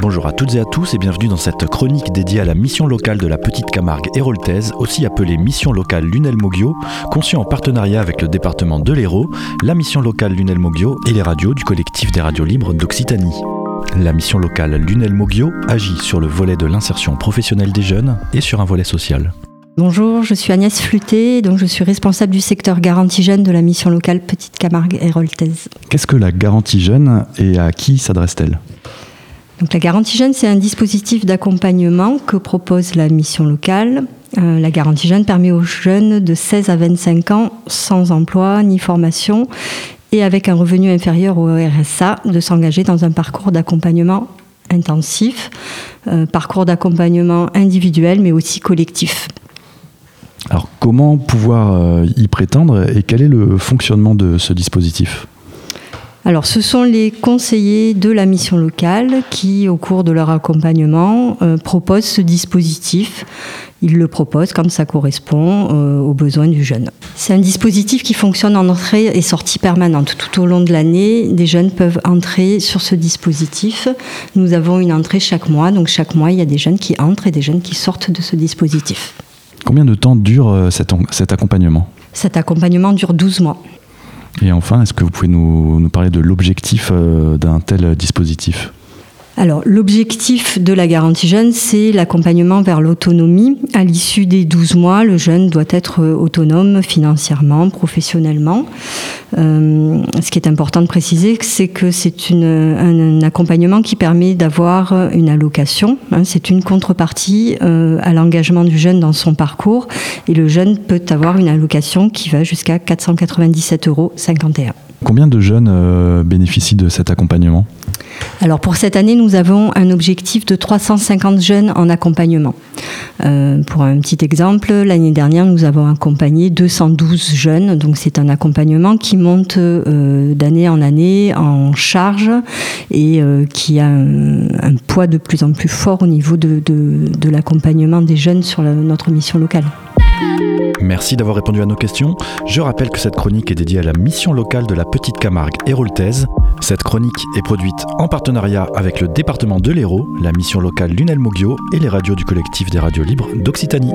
Bonjour à toutes et à tous et bienvenue dans cette chronique dédiée à la mission locale de la Petite Camargue héroltaise, aussi appelée mission locale Lunel Moggio, conçue en partenariat avec le département de l'Hérault, la mission locale Lunel Moggio et les radios du collectif des radios libres d'Occitanie. La mission locale Lunel Moggio agit sur le volet de l'insertion professionnelle des jeunes et sur un volet social. Bonjour, je suis Agnès Fluté, donc je suis responsable du secteur garantie jeune de la mission locale Petite Camargue héroltaise. Qu'est-ce que la garantie jeune et à qui s'adresse-t-elle? La garantie jeune, c'est un dispositif d'accompagnement que propose la mission locale. Euh, la garantie jeune permet aux jeunes de 16 à 25 ans sans emploi ni formation et avec un revenu inférieur au RSA de s'engager dans un parcours d'accompagnement intensif, euh, parcours d'accompagnement individuel mais aussi collectif. Alors comment pouvoir euh, y prétendre et quel est le fonctionnement de ce dispositif? Alors, ce sont les conseillers de la mission locale qui, au cours de leur accompagnement, euh, proposent ce dispositif. Ils le proposent quand ça correspond euh, aux besoins du jeune. C'est un dispositif qui fonctionne en entrée et sortie permanente. Tout au long de l'année, des jeunes peuvent entrer sur ce dispositif. Nous avons une entrée chaque mois, donc chaque mois, il y a des jeunes qui entrent et des jeunes qui sortent de ce dispositif. Combien de temps dure euh, cet accompagnement? Cet accompagnement dure 12 mois. Et enfin, est-ce que vous pouvez nous, parler de l'objectif euh, d'un tel dispositif? Alors, l'objectif de la garantie jeune, c'est l'accompagnement vers l'autonomie. À l'issue des 12 mois, le jeune doit être autonome financièrement, professionnellement. Euh, ce qui est important de préciser, c'est que c'est un, accompagnement qui permet d'avoir une allocation. Hein. c'est une contrepartie euh, à l'engagement du jeune dans son parcours. Et le jeune peut avoir une allocation qui va jusqu'à 497,51 euros. Combien de jeunes euh, bénéficient de cet accompagnement? Alors pour cette année, nous avons un objectif de 350 jeunes en accompagnement. Euh, pour un petit exemple, l'année dernière, nous avons accompagné 212 jeunes. Donc c'est un accompagnement qui monte euh, d'année en année en charge et euh, qui a un, poids de plus en plus fort au niveau de, l'accompagnement des jeunes sur notre mission locale. Merci d'avoir répondu à nos questions. Je rappelle que cette chronique est dédiée à la mission locale de la Petite Camargue héroltaise. Cette chronique est produite en partenariat avec le département de l'Hérault, la mission locale Lunel Moggio et les radios du collectif des radios libres d'Occitanie.